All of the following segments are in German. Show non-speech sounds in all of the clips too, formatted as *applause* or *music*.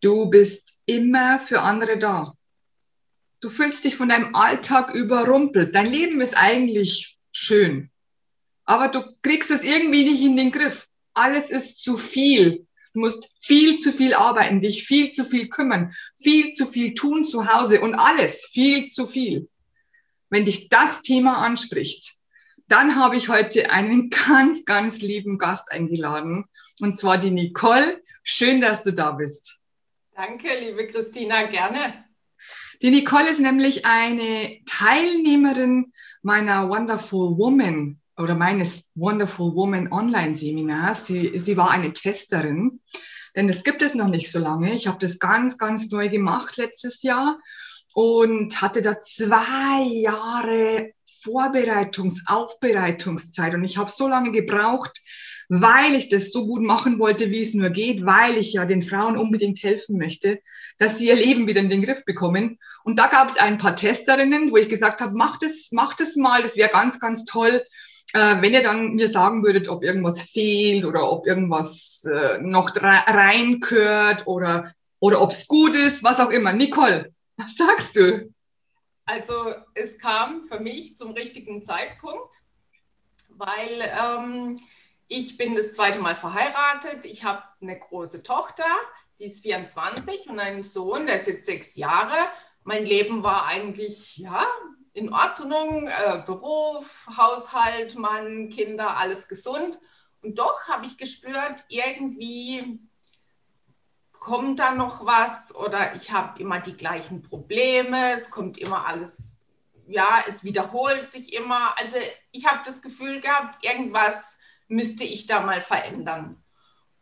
Du bist immer für andere da. Du fühlst dich von deinem Alltag überrumpelt. Dein Leben ist eigentlich schön, aber du kriegst es irgendwie nicht in den Griff. Alles ist zu viel. Du musst viel zu viel arbeiten, dich viel zu viel kümmern, viel zu viel tun zu Hause und alles viel zu viel. Wenn dich das Thema anspricht, dann habe ich heute einen *laughs* ganz, ganz lieben Gast eingeladen und zwar die Nicole. Schön, dass du da bist. Danke, liebe Christina, gerne. Die Nicole ist nämlich eine Teilnehmerin meiner Wonderful Woman oder meines Wonderful Woman Online-Seminars. Sie, sie war eine Testerin, denn das gibt es noch nicht so lange. Ich habe das ganz, ganz neu gemacht letztes Jahr und hatte da zwei Jahre Vorbereitungs-, Aufbereitungszeit und ich habe so lange gebraucht, weil ich das so gut machen wollte, wie es nur geht, weil ich ja den Frauen unbedingt helfen möchte, dass sie ihr Leben wieder in den Griff bekommen. Und da gab es ein paar Testerinnen, wo ich gesagt habe, macht es, macht es mal, das wäre ganz, ganz toll, äh, wenn ihr dann mir sagen würdet, ob irgendwas fehlt oder ob irgendwas äh, noch reinkört oder, oder ob es gut ist, was auch immer. Nicole, was sagst du? Also es kam für mich zum richtigen Zeitpunkt, weil ähm, ich bin das zweite Mal verheiratet. Ich habe eine große Tochter, die ist 24 und einen Sohn, der ist jetzt sechs Jahre. Mein Leben war eigentlich ja in Ordnung, äh, Beruf, Haushalt, Mann, Kinder, alles gesund. Und doch habe ich gespürt, irgendwie kommt da noch was oder ich habe immer die gleichen Probleme, es kommt immer alles, ja, es wiederholt sich immer. Also ich habe das Gefühl gehabt, irgendwas müsste ich da mal verändern.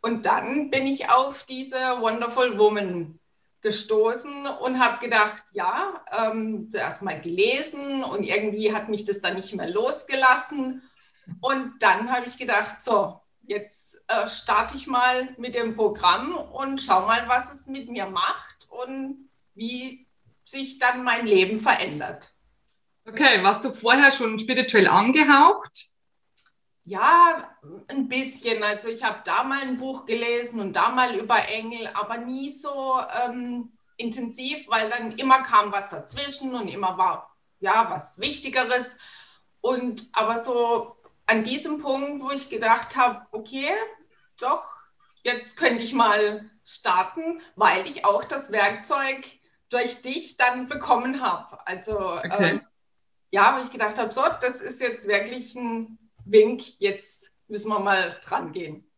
Und dann bin ich auf diese Wonderful Woman gestoßen und habe gedacht, ja, ähm, zuerst mal gelesen und irgendwie hat mich das dann nicht mehr losgelassen. Und dann habe ich gedacht, so, jetzt äh, starte ich mal mit dem Programm und schau mal, was es mit mir macht und wie sich dann mein Leben verändert. Okay, warst du vorher schon spirituell angehaucht? Ja, ein bisschen. Also ich habe da mal ein Buch gelesen und da mal über Engel, aber nie so ähm, intensiv, weil dann immer kam was dazwischen und immer war ja was Wichtigeres. Und aber so an diesem Punkt, wo ich gedacht habe, okay, doch, jetzt könnte ich mal starten, weil ich auch das Werkzeug durch dich dann bekommen habe. Also okay. ähm, ja, wo ich gedacht habe, so, das ist jetzt wirklich ein Wink, jetzt müssen wir mal dran gehen.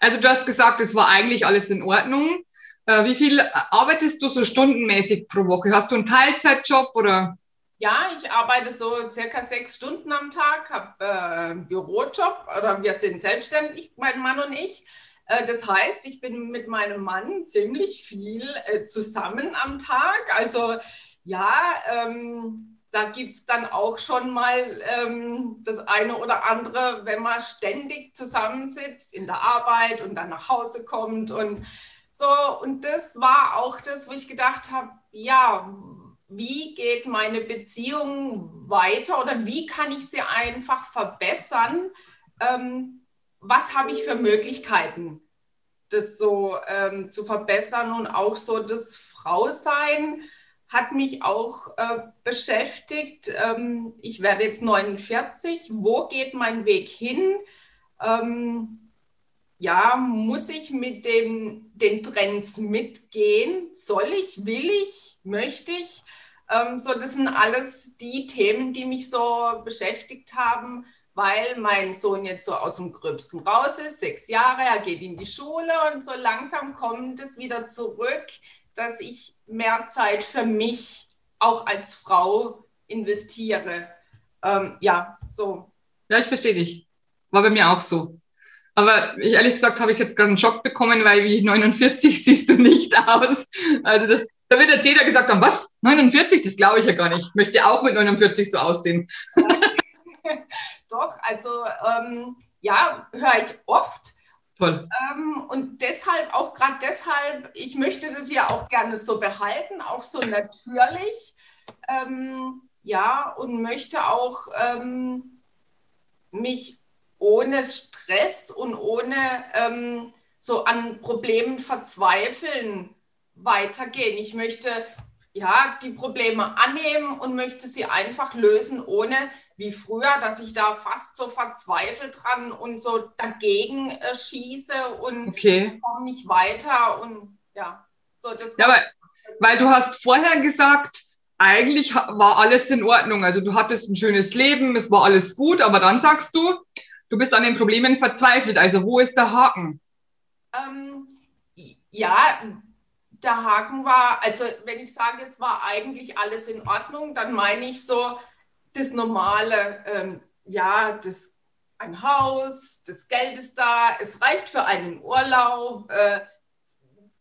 Also du hast gesagt, es war eigentlich alles in Ordnung. Äh, wie viel arbeitest du so stundenmäßig pro Woche? Hast du einen Teilzeitjob oder? Ja, ich arbeite so circa sechs Stunden am Tag, habe äh, einen Bürojob oder wir sind selbstständig, mein Mann und ich. Äh, das heißt, ich bin mit meinem Mann ziemlich viel äh, zusammen am Tag. Also ja, ähm, da gibt es dann auch schon mal ähm, das eine oder andere, wenn man ständig zusammensitzt in der Arbeit und dann nach Hause kommt und so. Und das war auch das, wo ich gedacht habe, ja, wie geht meine Beziehung weiter oder wie kann ich sie einfach verbessern? Ähm, was habe ich für Möglichkeiten, das so ähm, zu verbessern und auch so das Frausein? Hat mich auch äh, beschäftigt. Ähm, ich werde jetzt 49. Wo geht mein Weg hin? Ähm, ja, muss ich mit dem, den Trends mitgehen? Soll ich? Will ich? Möchte ich? Ähm, so, das sind alles die Themen, die mich so beschäftigt haben, weil mein Sohn jetzt so aus dem Gröbsten raus ist, sechs Jahre, er geht in die Schule und so langsam kommt es wieder zurück dass ich mehr Zeit für mich auch als Frau investiere. Ähm, ja, so. Ja, ich verstehe dich. War bei mir auch so. Aber ich, ehrlich gesagt habe ich jetzt gerade einen Schock bekommen, weil wie 49 *laughs* siehst du nicht aus. Also das, da wird jetzt jeder gesagt haben, was? 49? Das glaube ich ja gar nicht. Ich möchte auch mit 49 so aussehen. *laughs* Doch, also ähm, ja, höre ich oft. Toll. Ähm, und deshalb, auch gerade deshalb, ich möchte das ja auch gerne so behalten, auch so natürlich. Ähm, ja, und möchte auch ähm, mich ohne Stress und ohne ähm, so an Problemen verzweifeln weitergehen. Ich möchte ja die Probleme annehmen und möchte sie einfach lösen, ohne wie früher, dass ich da fast so verzweifelt dran und so dagegen äh, schieße und okay. komme nicht weiter und ja, so das. Ja, aber, weil du hast vorher gesagt, eigentlich war alles in Ordnung. Also du hattest ein schönes Leben, es war alles gut, aber dann sagst du, du bist an den Problemen verzweifelt. Also wo ist der Haken? Ähm, ja, der Haken war, also wenn ich sage, es war eigentlich alles in Ordnung, dann meine ich so das normale, ähm, ja, das, ein Haus, das Geld ist da, es reicht für einen Urlaub, äh,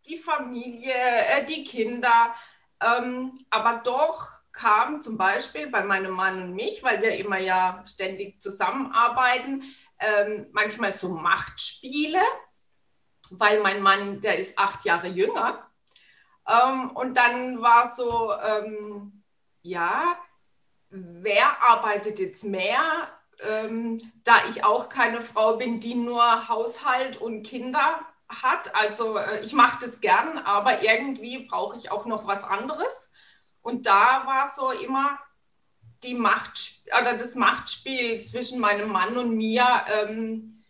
die Familie, äh, die Kinder. Ähm, aber doch kam zum Beispiel bei meinem Mann und mich, weil wir immer ja ständig zusammenarbeiten, ähm, manchmal so Machtspiele, weil mein Mann, der ist acht Jahre jünger. Ähm, und dann war so, ähm, ja, wer arbeitet jetzt mehr? Ähm, da ich auch keine Frau bin, die nur Haushalt und Kinder hat. Also äh, ich mache das gern, aber irgendwie brauche ich auch noch was anderes. Und da war so immer die Macht oder das Machtspiel zwischen meinem Mann und mir. Ähm,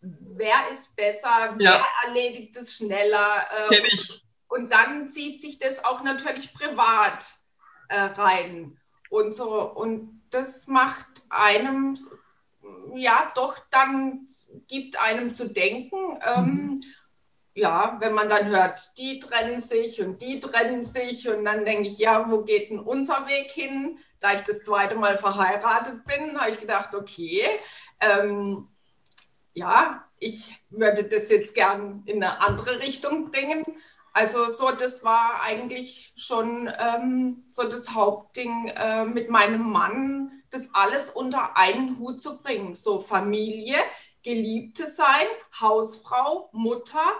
wer ist besser? Wer erledigt es schneller? Ähm, ich. Und dann zieht sich das auch natürlich privat äh, rein und so. Und das macht einem ja doch dann gibt einem zu denken. Ähm, mhm ja, wenn man dann hört, die trennen sich und die trennen sich und dann denke ich, ja, wo geht denn unser Weg hin? Da ich das zweite Mal verheiratet bin, habe ich gedacht, okay, ähm, ja, ich würde das jetzt gern in eine andere Richtung bringen. Also so, das war eigentlich schon ähm, so das Hauptding äh, mit meinem Mann, das alles unter einen Hut zu bringen. So Familie, Geliebte sein, Hausfrau, Mutter,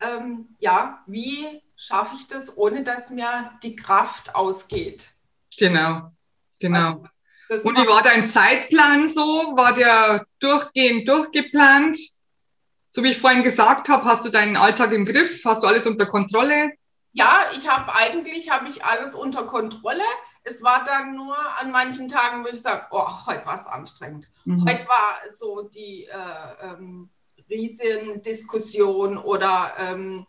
ähm, ja, wie schaffe ich das, ohne dass mir die Kraft ausgeht? Genau, genau. Also, Und wie war dein Zeitplan so? War der durchgehend durchgeplant? So wie ich vorhin gesagt habe, hast du deinen Alltag im Griff? Hast du alles unter Kontrolle? Ja, ich habe eigentlich habe ich alles unter Kontrolle. Es war dann nur an manchen Tagen, wo ich sage, oh, heute war es anstrengend. Mhm. Heute war so die äh, ähm, Riesendiskussion oder ähm,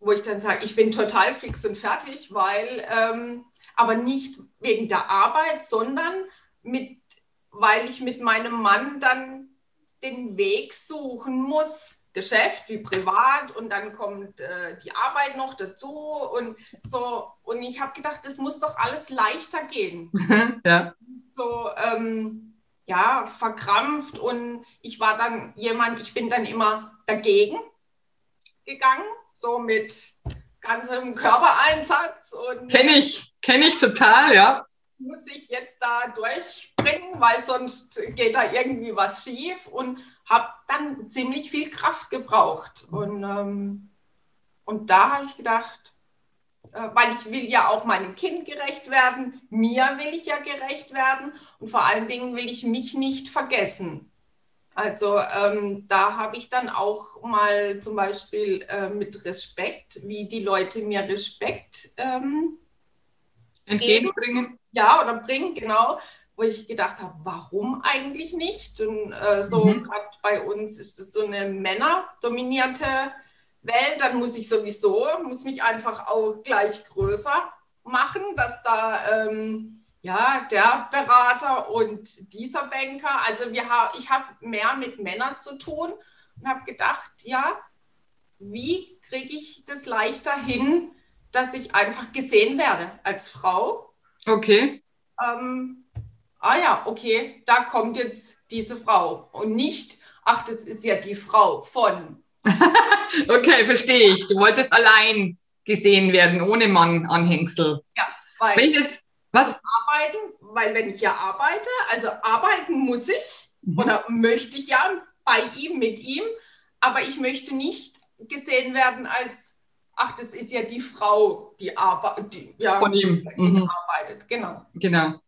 wo ich dann sage, ich bin total fix und fertig, weil, ähm, aber nicht wegen der Arbeit, sondern mit, weil ich mit meinem Mann dann den Weg suchen muss, Geschäft wie privat und dann kommt äh, die Arbeit noch dazu und so. Und ich habe gedacht, das muss doch alles leichter gehen. *laughs* ja. So, ähm, ja, verkrampft und ich war dann jemand, ich bin dann immer dagegen gegangen, so mit ganzem Körpereinsatz. Kenne ich, kenne ich total, ja. Muss ich jetzt da durchbringen, weil sonst geht da irgendwie was schief und habe dann ziemlich viel Kraft gebraucht. Und, ähm, und da habe ich gedacht, äh, weil ich will ja auch meinem Kind gerecht werden, mir will ich ja gerecht werden und vor allen Dingen will ich mich nicht vergessen. Also ähm, da habe ich dann auch mal zum Beispiel äh, mit Respekt, wie die Leute mir Respekt ähm, entgegenbringen. Ja, oder bringen, genau. Wo ich gedacht habe, warum eigentlich nicht? Und äh, so mhm. gerade bei uns ist es so eine männerdominierte Welt, dann muss ich sowieso, muss mich einfach auch gleich größer machen, dass da ähm, ja der Berater und dieser Banker, also wir ha ich habe mehr mit Männern zu tun und habe gedacht, ja, wie kriege ich das leichter hin, dass ich einfach gesehen werde als Frau? Okay. Ähm, ah ja, okay, da kommt jetzt diese Frau und nicht, ach, das ist ja die Frau von *laughs* okay, verstehe ich. Du wolltest allein gesehen werden, ohne Mann-Anhängsel. Ja, weil wenn ich das, was? arbeiten, weil wenn ich ja arbeite, also arbeiten muss ich mhm. oder möchte ich ja bei ihm, mit ihm, aber ich möchte nicht gesehen werden als, ach, das ist ja die Frau, die, arbe die ja, von ihm mhm. arbeitet. Genau. Genau.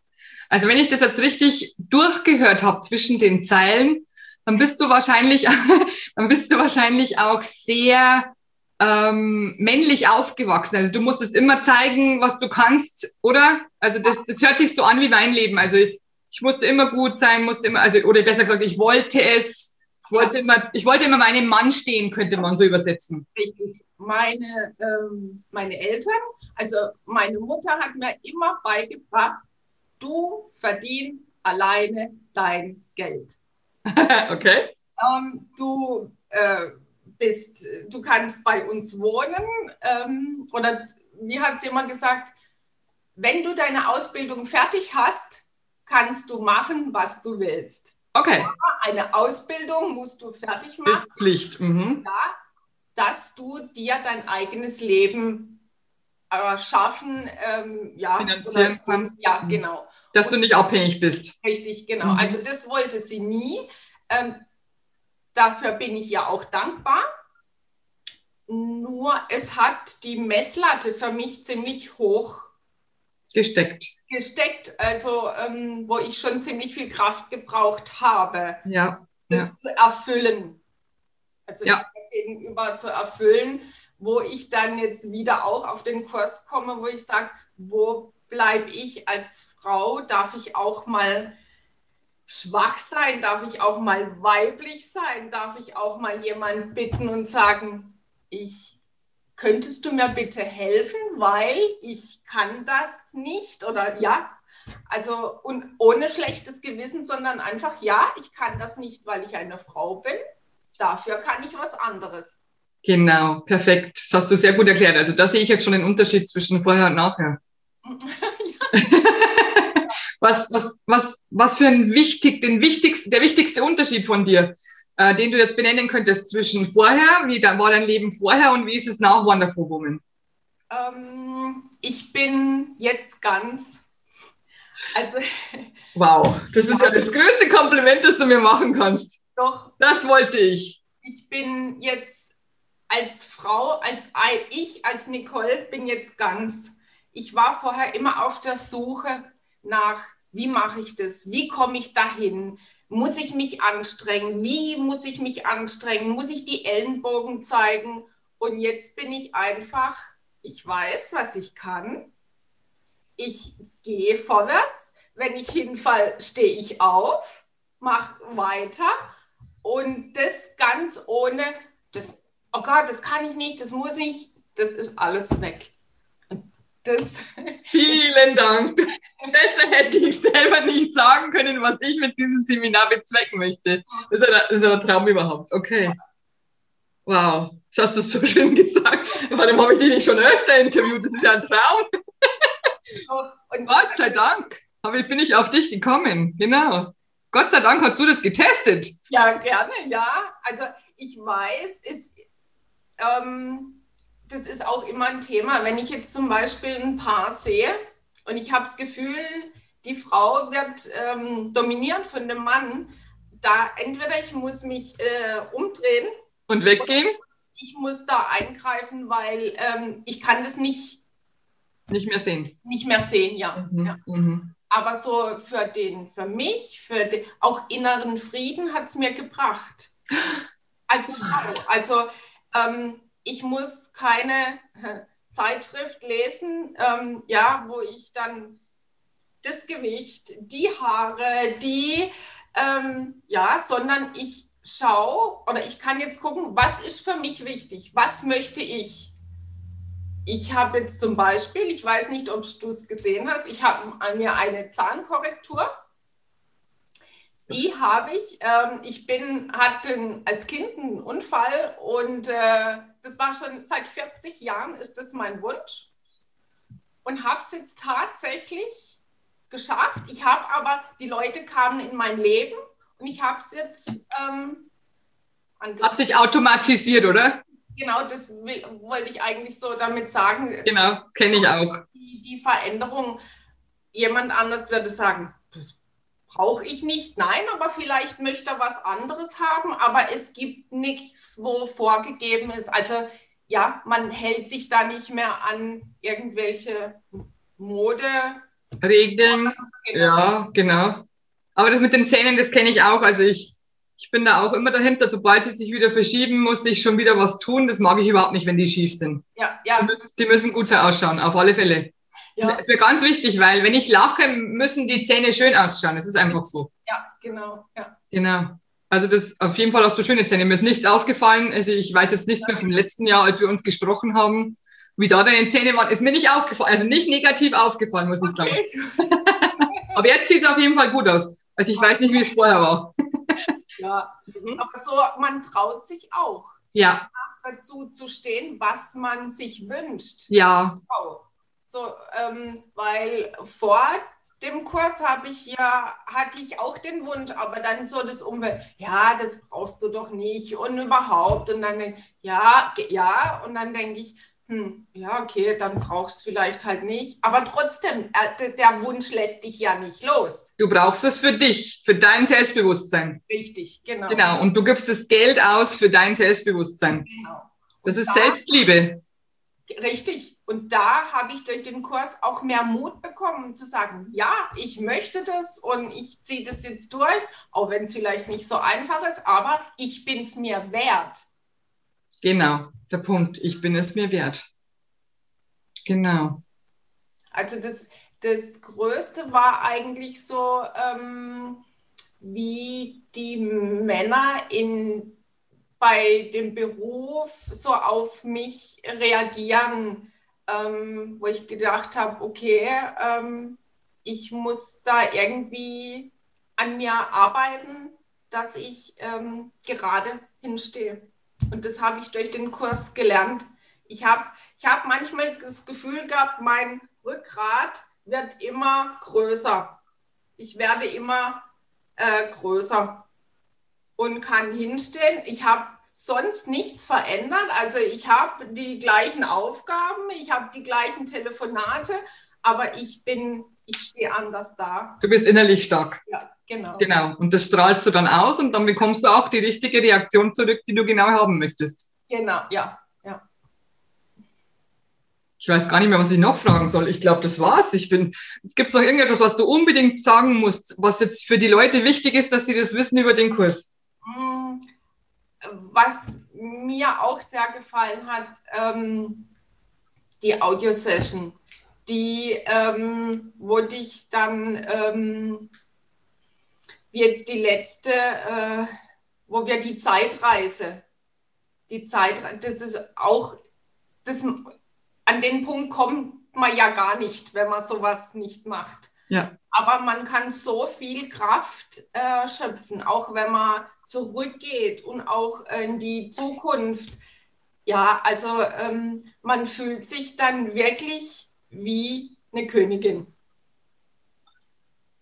Also wenn ich das jetzt richtig durchgehört habe zwischen den Zeilen, dann bist du wahrscheinlich, *laughs* dann bist du wahrscheinlich auch sehr ähm, männlich aufgewachsen. Also du musstest immer zeigen, was du kannst, oder? Also das, das hört sich so an wie mein Leben. Also ich musste immer gut sein, musste immer, also, oder besser gesagt, ich wollte es. Ich wollte immer, ich wollte immer meinem Mann stehen, könnte man so übersetzen. Richtig. Meine, ähm, meine Eltern, also meine Mutter hat mir immer beigebracht, du verdienst alleine dein Geld. *laughs* okay. Ähm, du äh, bist, du kannst bei uns wohnen ähm, oder wie hat sie immer gesagt, wenn du deine Ausbildung fertig hast, kannst du machen, was du willst. Okay. Aber eine Ausbildung musst du fertig machen. Ist Pflicht. Mhm. Ja, dass du dir dein eigenes Leben erschaffen, ähm, ja, finanzieren oder, kannst. Ja, genau. Dass Und, du nicht abhängig bist. Richtig, genau. Mhm. Also das wollte sie nie. Ähm, dafür bin ich ja auch dankbar. Nur es hat die Messlatte für mich ziemlich hoch gesteckt. Gesteckt, also ähm, wo ich schon ziemlich viel Kraft gebraucht habe, ja, das ja. zu erfüllen. Also ja. Gegenüber zu erfüllen, wo ich dann jetzt wieder auch auf den Kurs komme, wo ich sage, wo bleibe ich als Frau? Darf ich auch mal schwach sein? Darf ich auch mal weiblich sein? Darf ich auch mal jemanden bitten und sagen, ich könntest du mir bitte helfen, weil ich kann das nicht oder ja, also und ohne schlechtes Gewissen, sondern einfach ja, ich kann das nicht, weil ich eine Frau bin. Dafür kann ich was anderes. Genau, perfekt. Das hast du sehr gut erklärt. Also da sehe ich jetzt schon den Unterschied zwischen vorher und nachher. *laughs* was, was, was, was für ein wichtig, den wichtigsten, der wichtigste Unterschied von dir, äh, den du jetzt benennen könntest zwischen vorher, wie da war dein Leben vorher und wie ist es nach Wonderful Woman? Ähm, ich bin jetzt ganz, also. Wow, das ist ja das größte Kompliment, das du mir machen kannst. Doch. Das wollte ich. Ich bin jetzt als Frau, als ich, als Nicole, bin jetzt ganz. Ich war vorher immer auf der Suche nach, wie mache ich das? Wie komme ich dahin? Muss ich mich anstrengen? Wie muss ich mich anstrengen? Muss ich die Ellenbogen zeigen? Und jetzt bin ich einfach, ich weiß, was ich kann. Ich gehe vorwärts. Wenn ich hinfall, stehe ich auf, mache weiter. Und das ganz ohne, das, oh Gott, das kann ich nicht, das muss ich, das ist alles weg. Das *laughs* Vielen Dank. Besser hätte ich selber nicht sagen können, was ich mit diesem Seminar bezwecken möchte. Das ist ein, das ist ein Traum überhaupt. Okay. Wow, das hast du so schön gesagt. Warum habe ich dich nicht schon öfter interviewt? Das ist ja ein Traum. Und Gott sei Dank bin ich auf dich gekommen. Genau. Gott sei Dank hast du das getestet. Ja, gerne, ja. Also ich weiß, es, ähm, das ist auch immer ein Thema. Wenn ich jetzt zum Beispiel ein Paar sehe und ich habe das Gefühl, die Frau wird ähm, dominiert von dem Mann, da entweder ich muss mich äh, umdrehen und weggehen. Ich muss, ich muss, da eingreifen, weil ähm, ich kann das nicht nicht mehr sehen. Nicht mehr sehen, ja. Mhm, ja. Mhm. Aber so für den, für mich, für den, auch inneren Frieden hat es mir gebracht. Als Frau. Also ähm, ich muss keine äh, Zeitschrift lesen, ähm, ja, wo ich dann das Gewicht, die Haare, die, ähm, ja, sondern ich schaue oder ich kann jetzt gucken, was ist für mich wichtig, was möchte ich. Ich habe jetzt zum Beispiel, ich weiß nicht, ob du es gesehen hast, ich habe mir eine Zahnkorrektur. Die habe ich. Ähm, ich bin, hatte als Kind einen Unfall und äh, das war schon seit 40 Jahren, ist das mein Wunsch. Und habe es jetzt tatsächlich geschafft. Ich habe aber, die Leute kamen in mein Leben und ich habe es jetzt ähm, Hat sich automatisiert, oder? Genau, das will, wollte ich eigentlich so damit sagen. Genau, kenne ich auch. Die, die Veränderung, jemand anders würde sagen, das brauche ich nicht. Nein, aber vielleicht möchte er was anderes haben, aber es gibt nichts, wo vorgegeben ist. Also ja, man hält sich da nicht mehr an irgendwelche Mode. Regeln. Genau. Ja, genau. Aber das mit den Zähnen, das kenne ich auch. Also ich, Ich bin da auch immer dahinter, sobald sie sich wieder verschieben, musste ich schon wieder was tun. Das mag ich überhaupt nicht, wenn die schief sind. Ja, ja. Die müssen, die müssen gut ausschauen, auf alle Fälle. Ja. Das ist mir ganz wichtig, weil wenn ich lache, müssen die Zähne schön ausschauen. Das ist einfach so. Ja, genau. Ja. Genau. Also das auf jeden Fall hast du schöne Zähne. Mir ist nichts aufgefallen. Also ich weiß jetzt nichts mehr vom letzten Jahr, als wir uns gesprochen haben, wie da deine Zähne waren. Ist mir nicht aufgefallen, also nicht negativ aufgefallen, muss ich sagen. Aber jetzt sieht es auf jeden Fall gut aus. Also ich weiß nicht, wie es vorher war. ja, mhm. aber so, man traut sich auch. Ja. Dazu zu stehen, was man sich wünscht. Ja. So, ähm, weil vor dem Kurs habe ich ja, hatte ich auch den Wunsch, aber dann so das Umwelt, ja, das brauchst du doch nicht und überhaupt. Und dann denke ich, ja, ja, und dann denke ich, hm, ja, okay, dann brauchst du vielleicht halt nicht. Aber trotzdem, äh, der Wunsch lässt dich ja nicht los. Du brauchst es für dich, für dein Selbstbewusstsein. Richtig, genau. Genau, und du gibst das Geld aus für dein Selbstbewusstsein. Genau. das ist da, Selbstliebe. Richtig. Und da habe ich durch den Kurs auch mehr Mut bekommen, zu sagen, ja, ich möchte das und ich ziehe das jetzt durch, auch wenn es vielleicht nicht so einfach ist, aber ich bin es mir wert. Genau, der Punkt. Ich bin es mir wert. Genau. Also das, das Größte war eigentlich so, ähm, wie die Männer in, bei dem Beruf so auf mich reagieren ähm, wo ich gedacht habe, okay, ähm, ich muss da irgendwie an mir arbeiten, dass ich ähm, gerade hinstehe. Und das habe ich durch den Kurs gelernt. Ich habe ich hab manchmal das Gefühl gehabt, mein Rückgrat wird immer größer. Ich werde immer äh, größer und kann hinstehen. Ich habe sonst nichts verändert. Also ich habe die gleichen Aufgaben, ich habe die gleichen Telefonate, aber ich bin, ich stehe anders da. Du bist innerlich stark. Ja, genau. Genau. Und das strahlst du dann aus und dann bekommst du auch die richtige Reaktion zurück, die du genau haben möchtest. Genau, ja. ja. Ich weiß gar nicht mehr, was ich noch fragen soll. Ich glaube, das war's. Ich bin. Gibt es noch irgendetwas, was du unbedingt sagen musst, was jetzt für die Leute wichtig ist, dass sie das wissen über den Kurs? Hm was mir auch sehr gefallen hat, ähm, die Audio-Session, die, ähm, wo dich dann, ähm, wie jetzt die letzte, äh, wo wir die Zeitreise, die Zeitreise, das ist auch, das, an den Punkt kommt man ja gar nicht, wenn man sowas nicht macht. Ja. Aber man kann so viel Kraft äh, schöpfen, auch wenn man zurückgeht und auch in die Zukunft. Ja, also ähm, man fühlt sich dann wirklich wie eine Königin.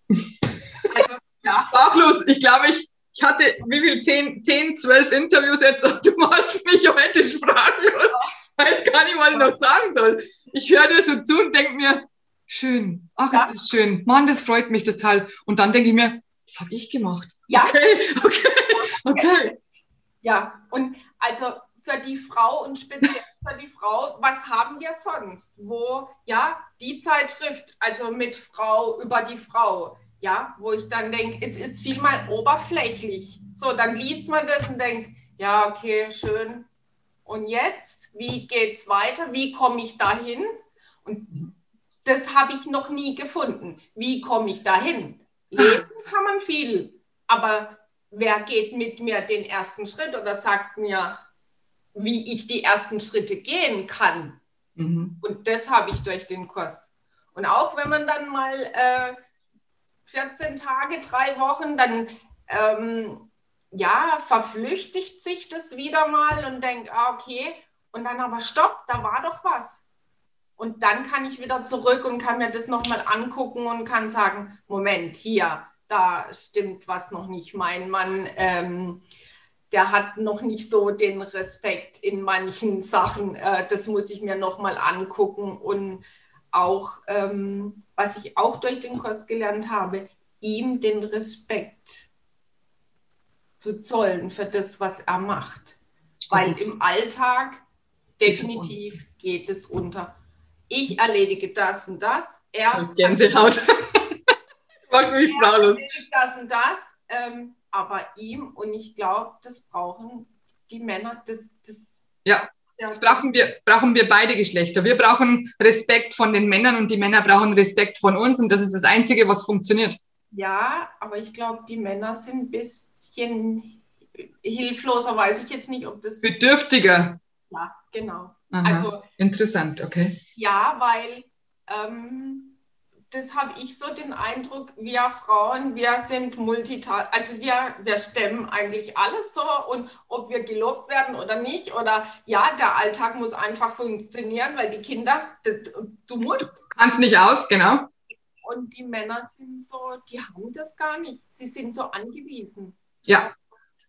Also, ja. Sprachlos. Ich glaube, ich, ich hatte wie viel? 10, 10, 12 Interviews jetzt und du machst mich heute sprachlos. Ich weiß gar nicht, was ich noch sagen soll. Ich höre dir so zu und denke mir, schön, ach, ja. ist das schön. Mann, das freut mich total. Und dann denke ich mir, das habe ich gemacht. Ja. Okay, okay. Okay. Ja, und also für die Frau und speziell für die Frau, was haben wir sonst? Wo, ja, die Zeitschrift, also mit Frau über die Frau, ja, wo ich dann denke, es ist vielmal oberflächlich. So, dann liest man das und denkt, ja, okay, schön. Und jetzt, wie geht's weiter? Wie komme ich dahin? Und das habe ich noch nie gefunden. Wie komme ich dahin? Lesen kann man viel, aber wer geht mit mir den ersten Schritt oder sagt mir, wie ich die ersten Schritte gehen kann. Mhm. Und das habe ich durch den Kurs. Und auch wenn man dann mal äh, 14 Tage, drei Wochen, dann ähm, ja, verflüchtigt sich das wieder mal und denkt, ah, okay, und dann aber stopp, da war doch was. Und dann kann ich wieder zurück und kann mir das nochmal angucken und kann sagen, Moment, hier, da stimmt was noch nicht. Mein Mann, ähm, der hat noch nicht so den Respekt in manchen Sachen. Äh, das muss ich mir noch mal angucken. Und auch, ähm, was ich auch durch den Kurs gelernt habe, ihm den Respekt zu zollen für das, was er macht. Weil im Alltag definitiv geht es unter. Ich erledige das und das. Er Gänsehaut. *laughs* Mach mich sprachlos. Das und das. Ähm, aber ihm. Und ich glaube, das brauchen die Männer. Das, das, ja, das brauchen wir, brauchen wir beide Geschlechter. Wir brauchen Respekt von den Männern und die Männer brauchen Respekt von uns. Und das ist das Einzige, was funktioniert. Ja, aber ich glaube, die Männer sind ein bisschen hilfloser, weiß ich jetzt nicht, ob das. Bedürftiger. Ja, genau. Aha. Also, Interessant, okay. Ja, weil ähm, das habe ich so den Eindruck, wir Frauen, wir sind multitask, also wir, wir stemmen eigentlich alles so und ob wir gelobt werden oder nicht oder ja, der Alltag muss einfach funktionieren, weil die Kinder, du musst. Du kannst nicht aus, genau. Und die Männer sind so, die haben das gar nicht. Sie sind so angewiesen. Ja,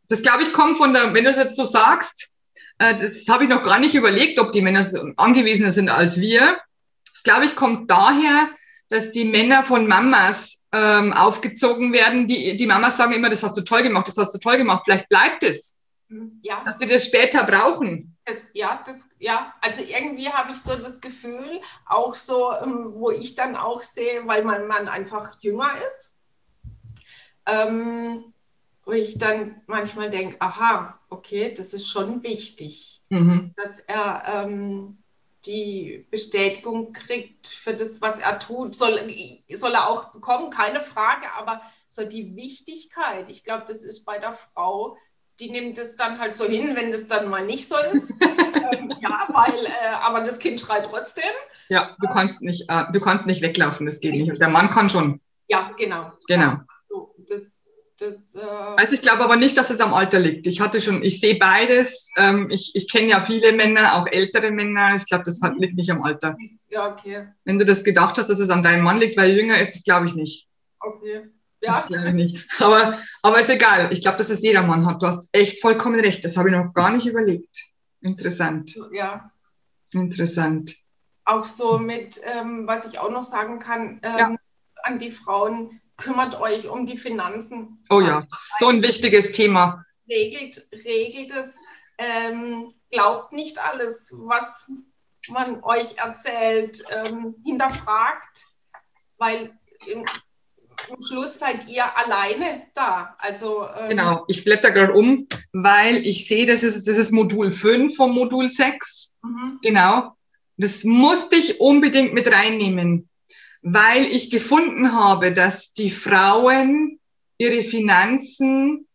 das glaube ich kommt von der, wenn du es jetzt so sagst, äh, das habe ich noch gar nicht überlegt, ob die Männer so angewiesener sind als wir. Das glaube ich kommt daher, dass die Männer von Mamas ähm, aufgezogen werden. Die, die Mamas sagen immer, das hast du toll gemacht, das hast du toll gemacht, vielleicht bleibt es. Mhm, ja. Dass sie das später brauchen. Das, ja, das, ja, also irgendwie habe ich so das Gefühl, auch so, ähm, wo ich dann auch sehe, weil mein Mann einfach jünger ist, ähm, wo ich dann manchmal denke, aha, okay, das ist schon wichtig, mhm. dass er ähm, die Bestätigung kriegt für das, was er tut, soll, soll er auch bekommen, keine Frage, aber so die Wichtigkeit, ich glaube, das ist bei der Frau, die nimmt es dann halt so hin, wenn das dann mal nicht so ist. *laughs* ähm, ja, weil, äh, aber das Kind schreit trotzdem. Ja, du kannst nicht, äh, du kannst nicht weglaufen, das geht nicht. Und der Mann kann schon. Ja, genau. Genau. Ja, so, das das, äh also ich glaube aber nicht, dass es am Alter liegt. Ich hatte schon, ich sehe beides. Ähm, ich ich kenne ja viele Männer, auch ältere Männer. Ich glaube, das hat, liegt nicht am Alter. Ja, okay. Wenn du das gedacht hast, dass es an deinem Mann liegt, weil er jünger ist, das glaube ich nicht. Okay. Ja. Das glaube ich nicht. Aber, aber ist egal. Ich glaube, dass es jeder Mann hat. Du hast echt vollkommen recht. Das habe ich noch gar nicht überlegt. Interessant. Ja. Interessant. Auch so mit, ähm, was ich auch noch sagen kann, ähm, ja. an die Frauen, kümmert euch um die Finanzen. Oh ja, so ein wichtiges Thema. Regelt, regelt es. Ähm, glaubt nicht alles, was man euch erzählt, ähm, hinterfragt, weil im, im, Schluss seid ihr alleine da. Also, ähm, genau, ich blätter gerade um, weil ich sehe, das ist, das ist Modul 5 vom Modul 6. Mhm. Genau. Das musste ich unbedingt mit reinnehmen weil ich gefunden habe, dass die Frauen ihre Finanzen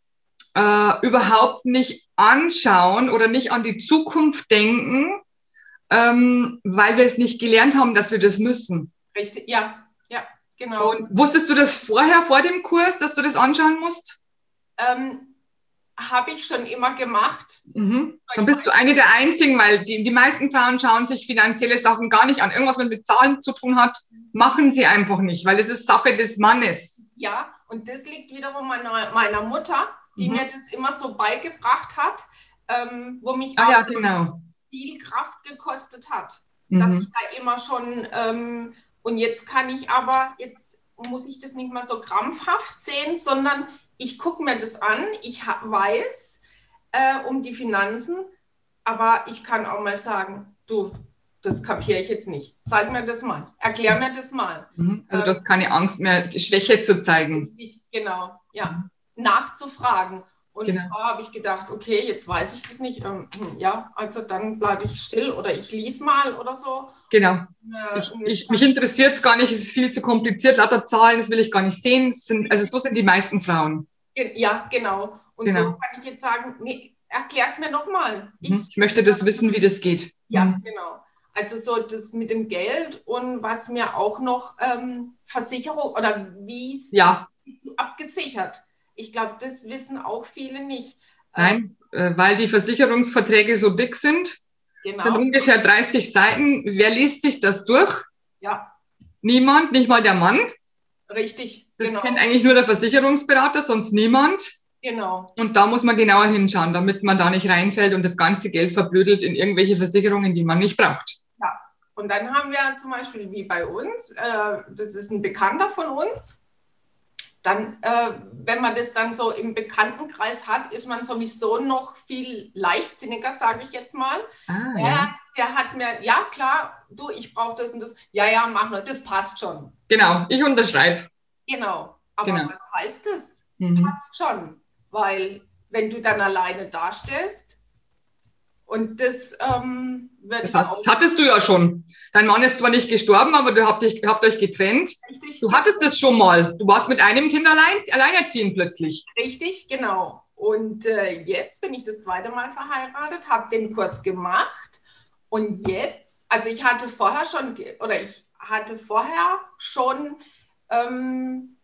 äh, überhaupt nicht anschauen oder nicht an die Zukunft denken, ähm, weil wir es nicht gelernt haben, dass wir das müssen. Richtig, ja, ja, genau. Und wusstest du das vorher, vor dem Kurs, dass du das anschauen musst? Ähm, habe ich schon immer gemacht. Mhm. Dann bist du eine der einzigen, weil die, die meisten Frauen schauen sich finanzielle Sachen gar nicht an. Irgendwas, was mit Zahlen zu tun hat, machen sie einfach nicht, weil es ist Sache des Mannes. Ja, und das liegt wiederum an meiner Mutter, die mhm. mir das immer so beigebracht hat, ähm, wo mich ah, ja, genau. viel Kraft gekostet hat, mhm. dass ich da immer schon, ähm, und jetzt kann ich aber, jetzt muss ich das nicht mal so krampfhaft sehen, sondern ich gucke mir das an, ich weiß äh, um die Finanzen, aber ich kann auch mal sagen, du, das kapiere ich jetzt nicht. Zeig mir das mal, erklär mir das mal. Mhm. Also du hast keine Angst mehr, die Schwäche zu zeigen. Richtig, genau, ja. Mhm. Nachzufragen. Und genau. da habe ich gedacht, okay, jetzt weiß ich das nicht. Ähm, hm, ja, also dann bleibe ich still oder ich lese mal oder so. Genau. Äh, ich, ich, mich interessiert es gar nicht, es ist viel zu kompliziert, lauter Zahlen, das will ich gar nicht sehen. Sind, also so sind die meisten Frauen. Ja, genau. Und genau. so kann ich jetzt sagen, nee, erklär es mir nochmal. Ich, mhm. ich, möchte das wissen, wie das geht. Ja, mhm. genau. Also so das mit dem Geld und was mir auch noch ähm, Versicherung oder wie es ja. abgesichert ich glaube, das wissen auch viele nicht. Nein, äh, weil die Versicherungsverträge so dick sind. Genau. sind ungefähr 30 Seiten. Wer liest sich das durch? Ja. Niemand, nicht mal der Mann. Richtig. Das genau. kennt eigentlich nur der Versicherungsberater, sonst niemand. Genau. Und da muss man genauer hinschauen, damit man da nicht reinfällt und das ganze Geld verblödelt in irgendwelche Versicherungen, die man nicht braucht. Ja. Und dann haben wir zum Beispiel wie bei uns, äh, das ist ein Bekannter von uns, dann, äh, wenn man das dann so im Bekanntenkreis hat, ist man sowieso noch viel leichtsinniger, sage ich jetzt mal. Ah, ja. ja. Der hat mir, ja klar, du, ich brauche das und das. Ja, ja, mach nur, das passt schon. Genau, ich unterschreibe. Genau. Aber genau. was heißt das? Mhm. Passt schon. weil wenn du dann alleine dastehst und das ähm, wird. Das, heißt, das hattest du ja schon. Dein Mann ist zwar nicht gestorben, aber du habt, dich, habt euch getrennt. Richtig. Du hattest es schon mal. Du warst mit einem Kind allein, alleinerziehend plötzlich. Richtig, genau. Und äh, jetzt bin ich das zweite Mal verheiratet, habe den Kurs gemacht und jetzt, also ich hatte vorher schon, oder ich hatte vorher schon ähm,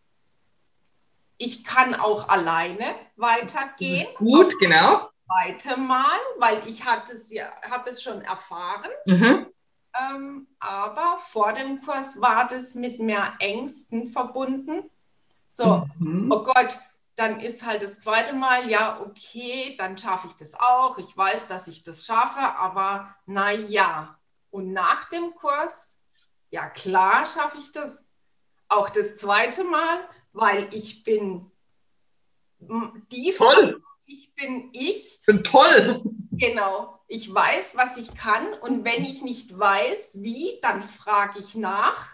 ich kann auch alleine weitergehen. gut, genau. Zweite Mal, weil ich hatte es ja, habe es schon erfahren. Mhm. Ähm, aber vor dem Kurs war das mit mehr Ängsten verbunden. So, mhm. oh Gott, dann ist halt das zweite Mal, ja, okay, dann schaffe ich das auch. Ich weiß, dass ich das schaffe, aber naja. Und nach dem Kurs, ja klar, schaffe ich das. Auch das zweite Mal, weil ich bin die toll. Bin ich. Ich bin toll. Genau. Ich weiß, was ich kann und wenn ich nicht weiß, wie, dann frage ich nach.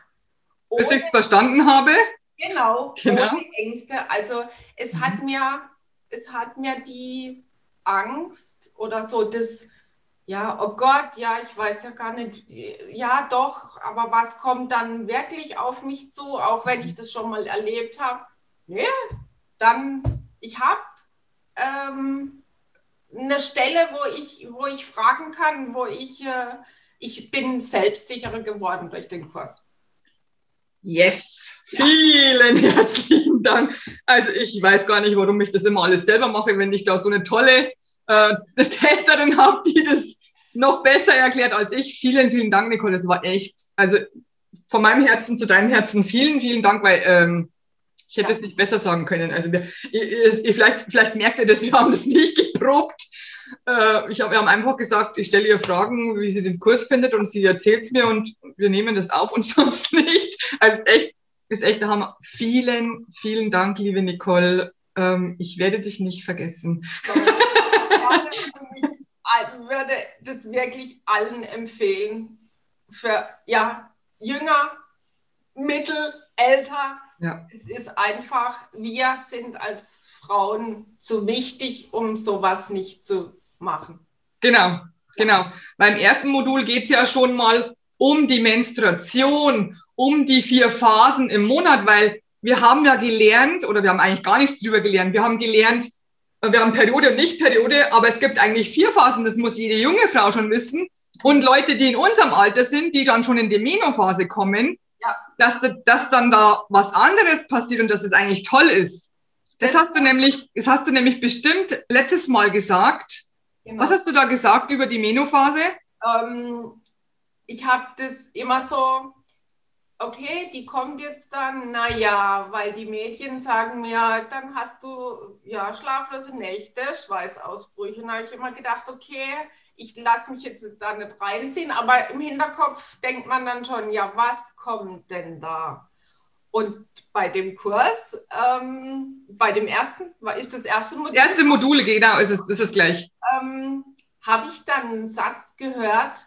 Bis ich es verstanden habe. Genau, genau. Ohne Ängste. Also es mhm. hat mir, es hat mir die Angst oder so das, ja, oh Gott, ja, ich weiß ja gar nicht, ja doch, aber was kommt dann wirklich auf mich zu, auch wenn ich das schon mal erlebt habe? Nee, dann, ich habe ähm, eine Stelle, wo ich, wo ich fragen kann, wo ich, äh, ich bin selbstsicherer geworden durch den Kurs. Yes, vielen herzlichen Dank. Also ich weiß gar nicht, warum ich das immer alles selber mache, wenn ich da so eine tolle äh, Testerin habe, die das noch besser erklärt als ich. Vielen, vielen Dank, Nicole. Das war echt, also von meinem Herzen zu deinem Herzen vielen, vielen Dank, weil ähm, ich hätte es nicht besser sagen können. Also wir, ihr, ihr, vielleicht, vielleicht merkt ihr das, wir haben das nicht geprobt. Äh, ich hab, wir haben einfach gesagt, ich stelle ihr Fragen, wie sie den Kurs findet und sie erzählt es mir und wir nehmen das auf und *laughs* sonst nicht. Also echt, ist echt der Hammer. Vielen, vielen Dank, liebe Nicole. Ähm, ich werde dich nicht vergessen. ich würde das wirklich allen empfehlen. Für ja, jünger, mittel, älter. Ja. Es ist einfach, wir sind als Frauen zu wichtig, um sowas nicht zu machen. Genau, genau. Beim ersten Modul geht es ja schon mal um die Menstruation, um die vier Phasen im Monat, weil wir haben ja gelernt, oder wir haben eigentlich gar nichts drüber gelernt, wir haben gelernt, wir haben Periode und Nicht-Periode, aber es gibt eigentlich vier Phasen, das muss jede junge Frau schon wissen. Und Leute, die in unserem Alter sind, die dann schon in die Menophase kommen, ja. dass, dass dann da was anderes passiert und dass es eigentlich toll ist. Das, das hast du nämlich, das hast du nämlich bestimmt letztes Mal gesagt. Genau. Was hast du da gesagt über die Menophase? Ähm, ich habe das immer so, okay, die kommt jetzt dann, naja, weil die Mädchen sagen mir, dann hast du ja schlaflose Nächte, Schweißausbrüche. Und da habe ich immer gedacht, okay, ich lasse mich jetzt da nicht reinziehen, aber im Hinterkopf denkt man dann schon, ja, was kommt denn da? Und bei dem Kurs, ähm, bei dem ersten, ist das erste Modul? Erste Module, genau, ist es, ist es gleich. Ähm, Habe ich dann einen Satz gehört,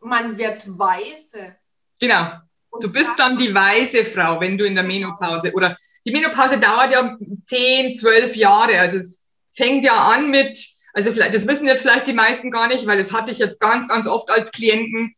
man wird weise. Genau. Du bist dann die weise Frau, wenn du in der Menopause oder die Menopause dauert ja 10, 12 Jahre. Also es fängt ja an mit also vielleicht, das wissen jetzt vielleicht die meisten gar nicht, weil das hatte ich jetzt ganz, ganz oft als Klienten.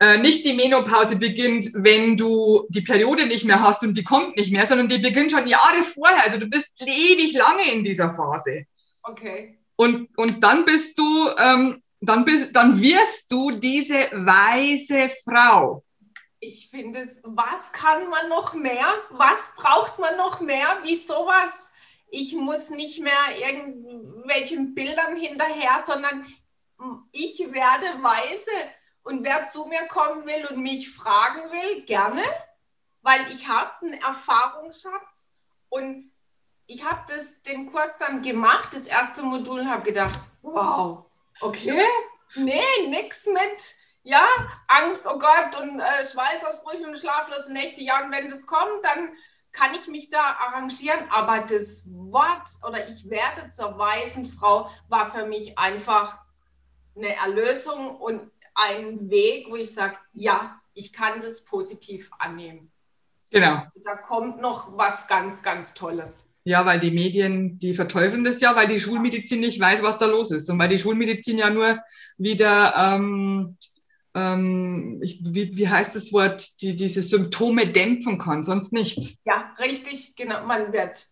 Äh, nicht die Menopause beginnt, wenn du die Periode nicht mehr hast und die kommt nicht mehr, sondern die beginnt schon Jahre vorher. Also du bist ewig lange in dieser Phase. Okay. Und, und dann bist du, ähm, dann bist, dann wirst du diese weise Frau. Ich finde es, was kann man noch mehr? Was braucht man noch mehr? Wie sowas? ich muss nicht mehr irgendwelchen Bildern hinterher, sondern ich werde weise und wer zu mir kommen will und mich fragen will, gerne, weil ich habe einen Erfahrungsschatz und ich habe den Kurs dann gemacht, das erste Modul, habe gedacht, wow, okay, nee, nix mit, ja, Angst, oh Gott und äh, Schweißausbrüche und schlaflose Nächte, ja, und wenn das kommt, dann kann ich mich da arrangieren, aber das Wort oder ich werde zur weisen Frau war für mich einfach eine Erlösung und ein Weg, wo ich sage, ja, ich kann das positiv annehmen. Genau. Also da kommt noch was ganz, ganz Tolles. Ja, weil die Medien, die verteufeln das ja, weil die Schulmedizin nicht weiß, was da los ist. Und weil die Schulmedizin ja nur wieder, ähm, ähm, ich, wie, wie heißt das Wort, die, diese Symptome dämpfen kann, sonst nichts. Ja, richtig, genau. Man wird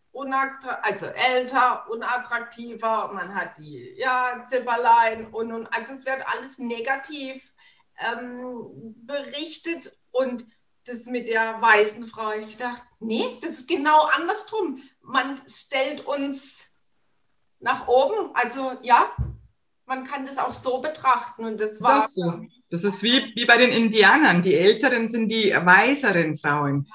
also älter, unattraktiver, man hat die ja, Zipperlein und, und also es wird alles negativ ähm, berichtet und das mit der weißen Frau, ich dachte, nee, das ist genau andersrum. Man stellt uns nach oben, also ja, man kann das auch so betrachten und das, das war auch so. Das ist wie, wie bei den Indianern. Die Älteren sind die weiseren Frauen.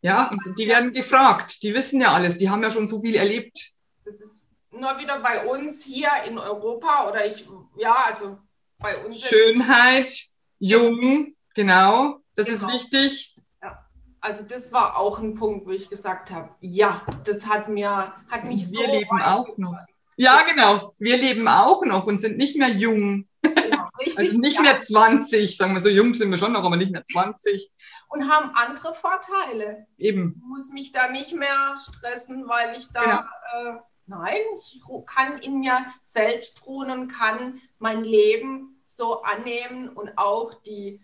Ja, ja und die werden gefragt. Die wissen ja alles. Die haben ja schon so viel erlebt. Das ist nur wieder bei uns hier in Europa oder ich, ja, also bei uns. Schönheit, jung, genau. Das genau. ist wichtig. Also das war auch ein Punkt, wo ich gesagt habe, ja, das hat mir, hat mich Wir so leben auch noch. Ja, genau. Wir leben auch noch und sind nicht mehr jung. Genau, richtig, also nicht ja. mehr 20, sagen wir so, jung sind wir schon noch, aber nicht mehr 20. Und haben andere Vorteile. Eben. Ich muss mich da nicht mehr stressen, weil ich da, genau. äh, nein, ich kann in mir selbst ruhen und kann mein Leben so annehmen und auch die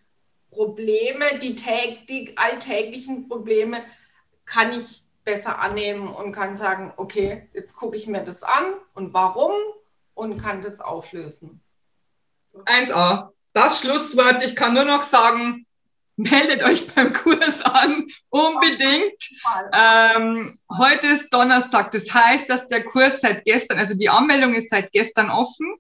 Probleme, die, die alltäglichen Probleme, kann ich besser annehmen und kann sagen, okay, jetzt gucke ich mir das an und warum und kann das auflösen. 1a, das Schlusswort. Ich kann nur noch sagen, meldet euch beim Kurs an, unbedingt. Ähm, heute ist Donnerstag, das heißt, dass der Kurs seit gestern, also die Anmeldung ist seit gestern offen.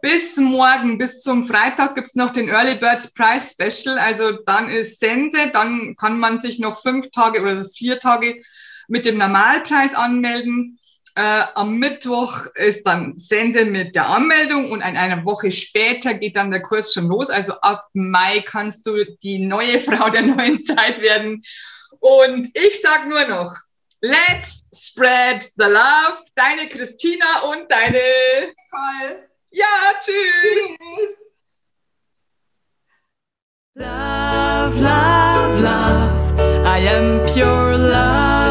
Bis morgen, bis zum Freitag gibt's noch den Early Birds Prize Special. Also dann ist Sense, dann kann man sich noch fünf Tage oder vier Tage mit dem Normalpreis anmelden. Äh, am Mittwoch ist dann Sense mit der Anmeldung und in einer Woche später geht dann der Kurs schon los. Also ab Mai kannst du die neue *laughs* Frau der neuen Zeit werden. Und ich sag nur noch, let's spread the love. Deine Christina und deine Nicole. Ja, tschüss. tschüss. Love, love, love. I am pure.